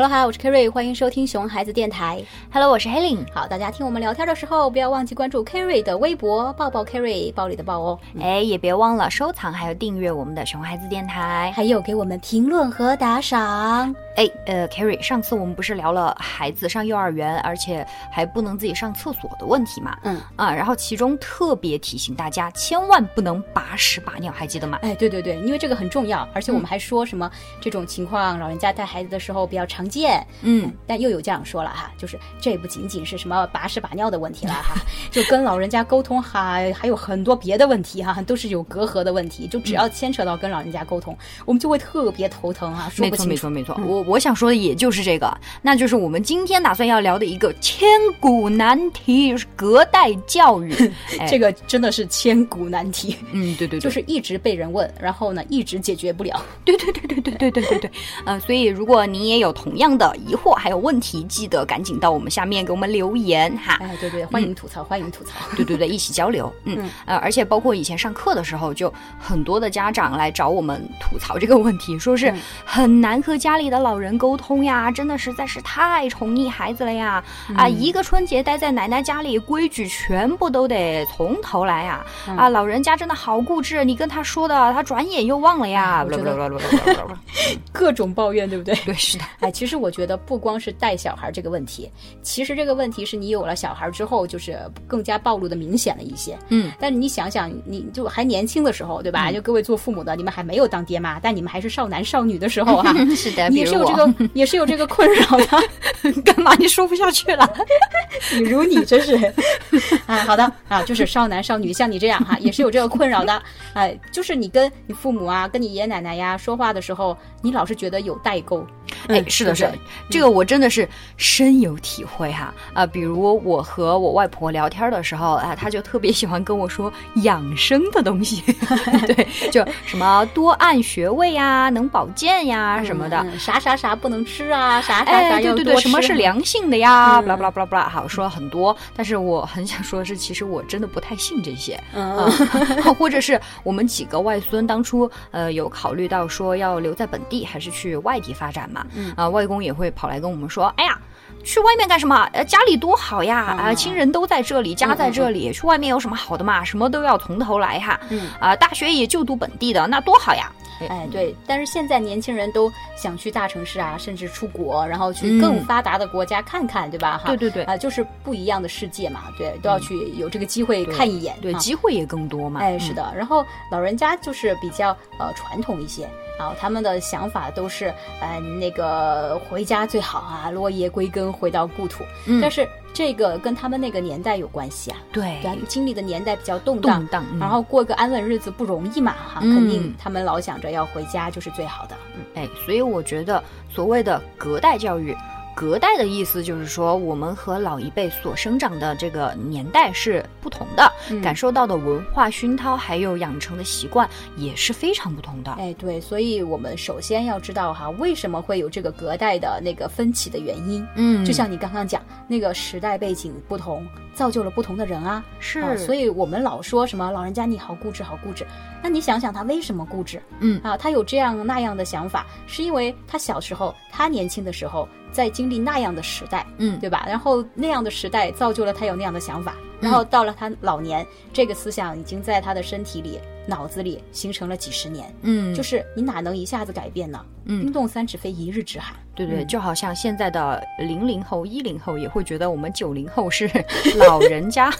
Hello，嗨，我是 Kerry，欢迎收听熊孩子电台。Hello，我是 Helen。好，大家听我们聊天的时候，不要忘记关注 Kerry 的微博，抱抱 Kerry，暴力的抱哦。哎，也别忘了收藏还有订阅我们的熊孩子电台。还有给我们评论和打赏。哎，呃，Kerry，上次我们不是聊了孩子上幼儿园，而且还不能自己上厕所的问题嘛？嗯啊，然后其中特别提醒大家，千万不能把屎把尿，还记得吗？哎，对对对，因为这个很重要，而且我们还说什么、这种情况，老人家带孩子的时候比较常见。嗯，但又有家长说了哈，就是这不仅仅是什么把屎把尿的问题了哈，就跟老人家沟通哈，还有很多别的问题哈，都是有隔阂的问题。就只要牵扯到跟老人家沟通，我们就会特别头疼哈，说没错，不清楚。没错，没错。我我想说的也就是这个，那就是我们今天打算要聊的一个千古难题——隔代教育。哎这个真的是千古难题，嗯，对对对，就是一直被人问，然后呢一直解决不了。对对对对对对对对对，呃，所以如果你也有同样的疑惑还有问题，记得赶紧到我们下面给我们留言哈。哎，对对，欢迎吐槽，欢迎吐槽。对对对，一起交流，嗯嗯。呃，而且包括以前上课的时候，就很多的家长来找我们吐槽这个问题，说是嗯。很难和家里的老人沟通呀，真的实在是太宠溺孩子了呀，啊，一个春节待在奶奶家里，规矩全部都得从头来呀，啊，老人家真的好固执，你跟他说的，他转眼又忘了呀，各种抱怨，对不对？对，是的。哎，其实我觉得不光是带小孩这个问题，其实这个问题是你有了小孩之后，就是更加暴露的明显了一些。嗯，但是你想想，你就还年轻的时候，对吧？就各位做父母的，你们还没有当爹妈，但你们还是少男少女的时候哈、是的，也是有这个，也是有这个困扰的。干嘛？你说不下去了？比如你真是，啊，好的啊，就是少男少女，像你这样哈、也是有这个困扰的。哎，就是你跟你父母啊，跟你爷爷奶奶呀说话的时候，你老是觉得有代沟。哎，嗯是的，是的这个我真的是深有体会哈啊！比如我和我外婆聊天的时候啊，她就特别喜欢跟我说养生的东西，对，就什么多按穴位呀，能保健呀什么的。嗯啥啥啥不能吃啊，啥啥啥哎，对要对对，多什么是良性的呀？嗯巴拉巴拉巴拉巴拉，好说了很多，但是我很想说的是，其实我真的不太信这些。嗯，啊，或者是我们几个外孙当初呃有考虑到说要留在本地还是去外地发展嘛，嗯啊，外公也会跑来跟我们说，哎呀。去外面干什么？呃，家里多好呀！啊、啊亲人都在这里，家嗯在这里，去外面有什么好的嘛？什么都要从头来哈。嗯啊，大学也就读本地的，那多好呀！哎，对，但是现在年轻人都想去大城市啊，甚至出国，然后去更嗯发达的国家看看，对吧？哈，对对对啊、就是不一样的世界嘛，对，都要去有这个机会看一眼，对，啊机会也更多嘛。哎，是嗯，的，然后老人家就是比较呃传统一些，然后他们的想法都是呃那个回家最好啊，落叶归根，回到故土。嗯。但是这个跟他们那个年代有关系啊，对经历的年代比较动荡动，荡，嗯。然后过个安稳日子不容易嘛，哈，嗯。肯定他们老想着要回家就是最好的。嗯。哎，所以我觉得所谓的隔代教育，隔代的意思就是说，我们和老一辈所生长的这个年代是不同的，嗯感受到的文化熏陶还有养成的习惯也是非常不同的。哎，对，所以我们首先要知道哈，为什么会有这个隔代的那个分歧的原因。嗯就像你刚刚讲，那个时代背景不同，造就了不同的人啊。是，啊，所以以我们老说什么老人家你好固执，好固执。那你想想他为什么固执？嗯啊，他有这样那样的想法，是因为他小时候，他年轻的时候在经历那样的时代，嗯对吧？然后那样的时代造就了他有那样的想法，然后到了他老年，这个思想已经在他的身体里、脑子里形成了几十年。嗯，就是你哪能一下子改变呢？嗯冰冻三尺非一日之寒。对对，嗯。就好像现在的零零后、一零后也会觉得我们九零后是 老人家，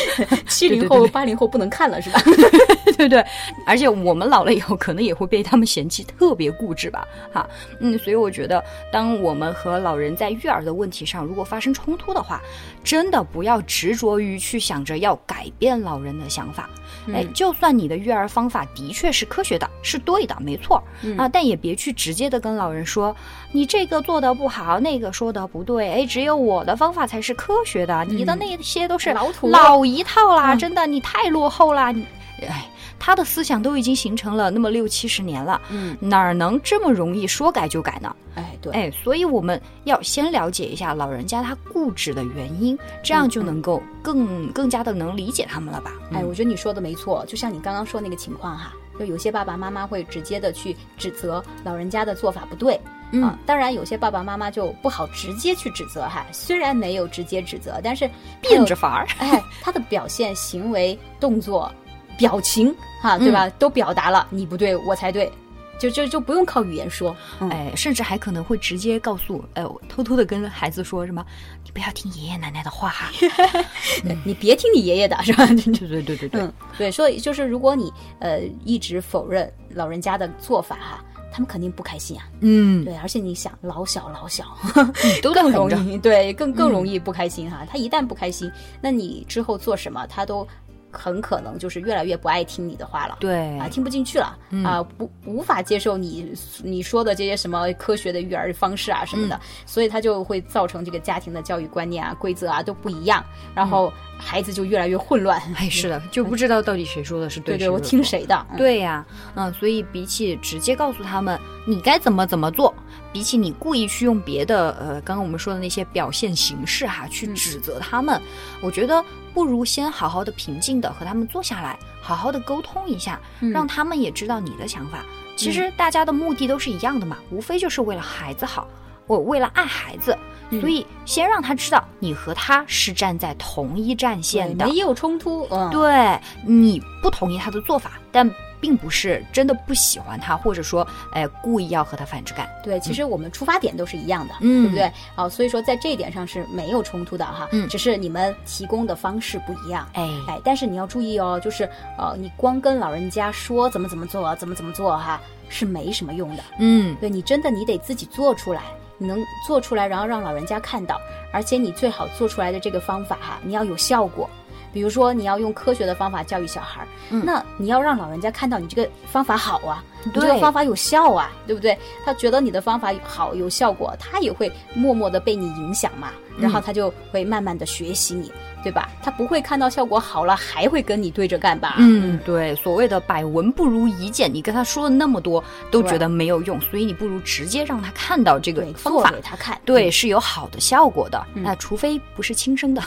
七零后、八零后不能看了是吧？对对，而且我们老了以后，可能也会被他们嫌弃特别固执吧，哈，嗯，所以我觉得，当我们和老人在育儿的问题上如果发生冲突的话，真的不要执着于去想着要改变老人的想法，哎，就算你的育儿方法的确是科学的，是对的，没错、嗯。啊，但也别去直接的跟老人说你这个做的不好，那个说的不对，哎，只有我的方法才是科学的，你的那些都是嗯老土老一套啦，嗯真的，你太落后啦，你，哎。他的思想都已经形成了那么六七十年了，嗯，哪儿能这么容易说改就改呢？哎，对，哎，所以我们要先了解一下老人家他固执的原因，这样就能够更更加的能理解他们了吧？哎，嗯我觉得你说的没错，就像你刚刚说那个情况哈，就有些爸爸妈妈会直接的去指责老人家的做法不对，嗯啊。当然，有些爸爸妈妈就不好直接去指责哈，虽然没有直接指责，但是变着法儿。哎，他的表现、行为、动作、表情，哈，对吧？都表达了你不对，我才对，就就就不用靠语言说。嗯哎，甚至还可能会直接告诉，呃，偷偷的跟孩子说什么，你不要听爷爷奶奶的话哈。对你别听你爷爷的，是吧？对对对对对，嗯，对，所以就是如果你呃一直否认老人家的做法哈，他们肯定不开心啊。嗯，对，而且你想老小老小，都更。容易对更更容易不开心哈。他一旦不开心，那你之后做什么，他都很可能就是越来越不爱听你的话了。对啊，听不进去了、啊，不无法接受你你说的这些什么科学的育儿方式啊什么的，所以他就会造成这个家庭的教育观念啊、规则啊都不一样，然后孩子就越来越混乱。哎，是的，就不知道到底谁说的是对对，我听谁的？嗯对呀、嗯，所以比起直接告诉他们你该怎么怎么做，比起你故意去用别的呃，刚刚我们说的那些表现形式哈、去指责他们，我觉得不如先好好的平静的和他们坐下来，好好的沟通一下，嗯让他们也知道你的想法。其实大家的目的都是一样的嘛，无非就是为了孩子好，我为了爱孩子。嗯所以，先让他知道你和他是站在同一战线的，对没有冲突，嗯，对你不同意他的做法，但并不是真的不喜欢他，或者说，哎，故意要和他反着干。对，其实我们出发点都是一样的，嗯对不对？啊，所以说在这一点上是没有冲突的哈，嗯只是你们提供的方式不一样。哎，哎，但是你要注意哦，就是呃，你光跟老人家说怎么怎么做，怎么怎么做哈，是没什么用的。嗯，对你真的你得自己做出来，你能做出来，然后让老人家看到，而且你最好做出来的这个方法哈，你要有效果。比如说，你要用科学的方法教育小孩儿，嗯。那你要让老人家看到你这个方法好啊，你这对个方法有效啊，对不对？他觉得你的方法好有效果，他也会默默的被你影响嘛，然后他就会慢慢的学习你，对吧？他不会看到效果好了还会跟你对着干吧？嗯，对，所谓的百闻不如一见，你跟他说了那么多，都觉得没有用，所以你不如直接让他看到这个对，方法给。他看，对，是有好的效果的。嗯那除非不是亲生的，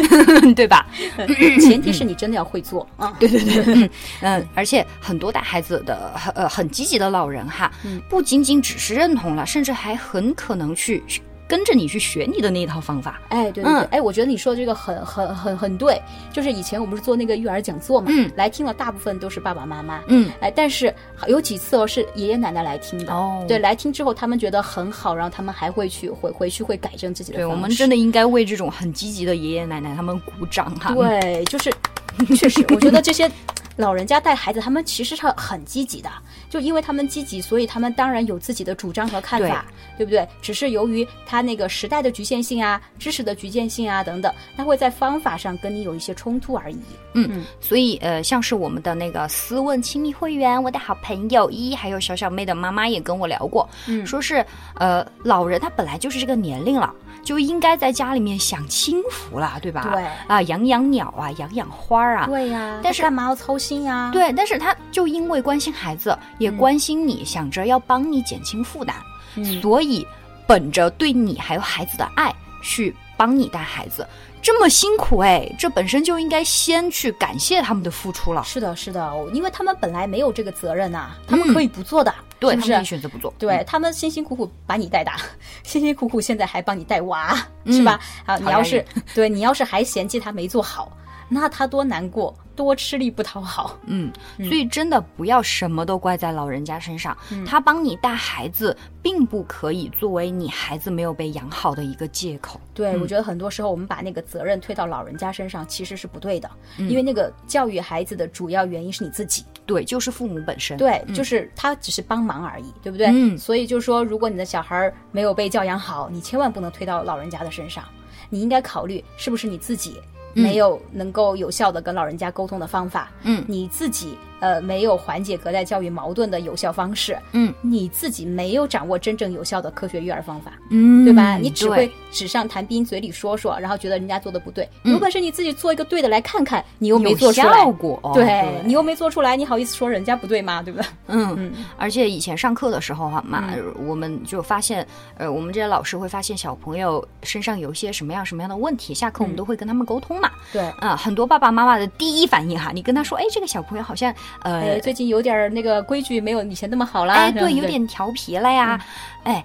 对吧？嗯，前提是你真的要会做啊。对对对，嗯，而且很多带孩子的呃很积极的老人哈，嗯。不仅仅只是认同了，甚至还很可能去跟着你去学你的那一套方法。哎，对对对，嗯哎，我觉得你说的这个很很很很对，就是以前我们是做那个育儿讲座嘛，嗯。来听了大部分都是爸爸妈妈，嗯，哎，但是有几次哦是爷爷奶奶来听的，哦。对，来听之后他们觉得很好，然后他们还会去回回去会改正自己的对，方式。我们真的应该为这种很积极的爷爷奶奶他们鼓掌哈。对，就是 确实，我觉得这些老人家带孩子，他们其实是很积极的，就因为他们积极，所以他们当然有自己的主张和看法，对不对？只是由于他那个时代的局限性啊、知识的局限性啊等等，他会在方法上跟你有一些冲突而已。嗯，嗯所以呃，像是我们的那个私问亲密会员，我的好朋友一，还有小小妹的妈妈也跟我聊过，嗯说是呃，老人他本来就是这个年龄了，就应该在家里面享清福了，对吧？对。啊，养养鸟啊，养养花啊，对呀、但是干嘛要操心呀、对，但是他就因为关心孩子，也关心你，想着要帮你减轻负担，嗯。所以本着对你还有孩子的爱，去帮你带孩子，这么辛苦哎，这本身就应该先去感谢他们的付出了。是的，是的，因为他们本来没有这个责任呐、他们可以不做的，对，是不他们可以？选择不做。对他们辛辛苦苦把你带大，辛辛苦苦现在还帮你带娃，是吧？啊，你要是对你要是还嫌弃他没做好，那他多难过，多吃力不讨好。嗯，所以真的不要什么都怪在老人家身上，嗯他帮你带孩子，并不可以作为你孩子没有被养好的一个借口。对，我觉得很多时候我们把那个责任推到老人家身上，其实是不对的，嗯因为那个教育孩子的主要原因是你自己。对，就是父母本身。对，就是他只是帮忙而已，对不对？嗯所以就是说，如果你的小孩儿没有被教养好，你千万不能推到老人家的身上，你应该考虑是不是你自己没有能够有效的跟老人家沟通的方法，嗯。你自己呃没有缓解隔代教育矛盾的有效方式，嗯你自己没有掌握真正有效的科学育儿方法，嗯对吧？你只会纸上谈兵，嘴里说说，然后觉得人家做的不对，嗯有本事你自己做一个对的来看看，你又没做出来效。果。哦对你又没做出来，你好意思说人家不对吗？对不对？嗯，嗯而且以前上课的时候哈、嘛，我们就发现，呃，我们这些老师会发现小朋友身上有一些什么样什么样的问题，下课我们都会跟他们沟通嘛。对，啊、很多爸爸妈妈的第一反应哈，你跟他说，哎，这个小朋友好像呃哎，，最近有点儿那个规矩没有以前那么好了。哎，对，有点调皮了呀。哎，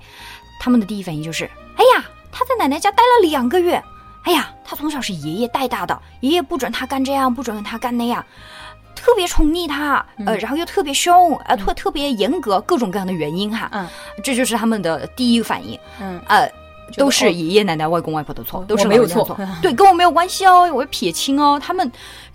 他们的第一反应就是，哎呀，他在奶奶家待了两个月，哎呀，他从小是爷爷带大的，爷爷不准他干这样，不准他干那样。特别宠溺他，呃，然后又特别凶，呃，特特别严格，各种各样的原因哈，嗯。这就是他们的第一个反应，嗯，呃，都是爷爷奶奶、外公外婆的错哦，都是没有错对，跟我没有关系哦，我撇清哦，他们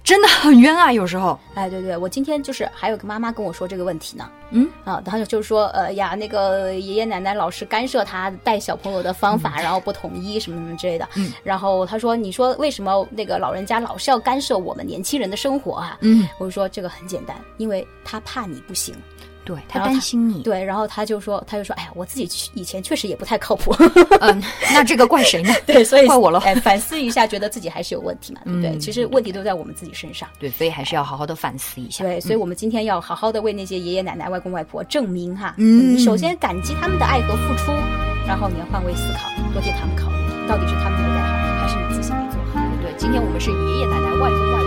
真的很冤啊，有时候，哎，对对，我今天就是还有个妈妈跟我说这个问题呢。嗯啊，然后就是说，呃呀，那个爷爷奶奶老是干涉他带小朋友的方法，然后不统一什么什么之类的。嗯，然后他说，你说为什么那个老人家老是要干涉我们年轻人的生活啊？嗯，我就说这个很简单，因为他怕你不行。对他担心你，对，然后他就说，他就说，哎呀，我自己去以前确实也不太靠谱。嗯，那这个怪谁呢？对，所以怪我了哎，反思一下，觉得自己还是有问题嘛，对不对？嗯其实问题都在我们自己身上。对，所以还是要好好的反思一下。对，所以我们今天要好好的为那些爷爷奶奶、外公外婆证明哈，嗯首先感激他们的爱和付出，然后你要换位思考，多替他们考虑，到底是他们没带好，还是你自己没做好？对，今天我们是爷爷奶奶、外公外婆。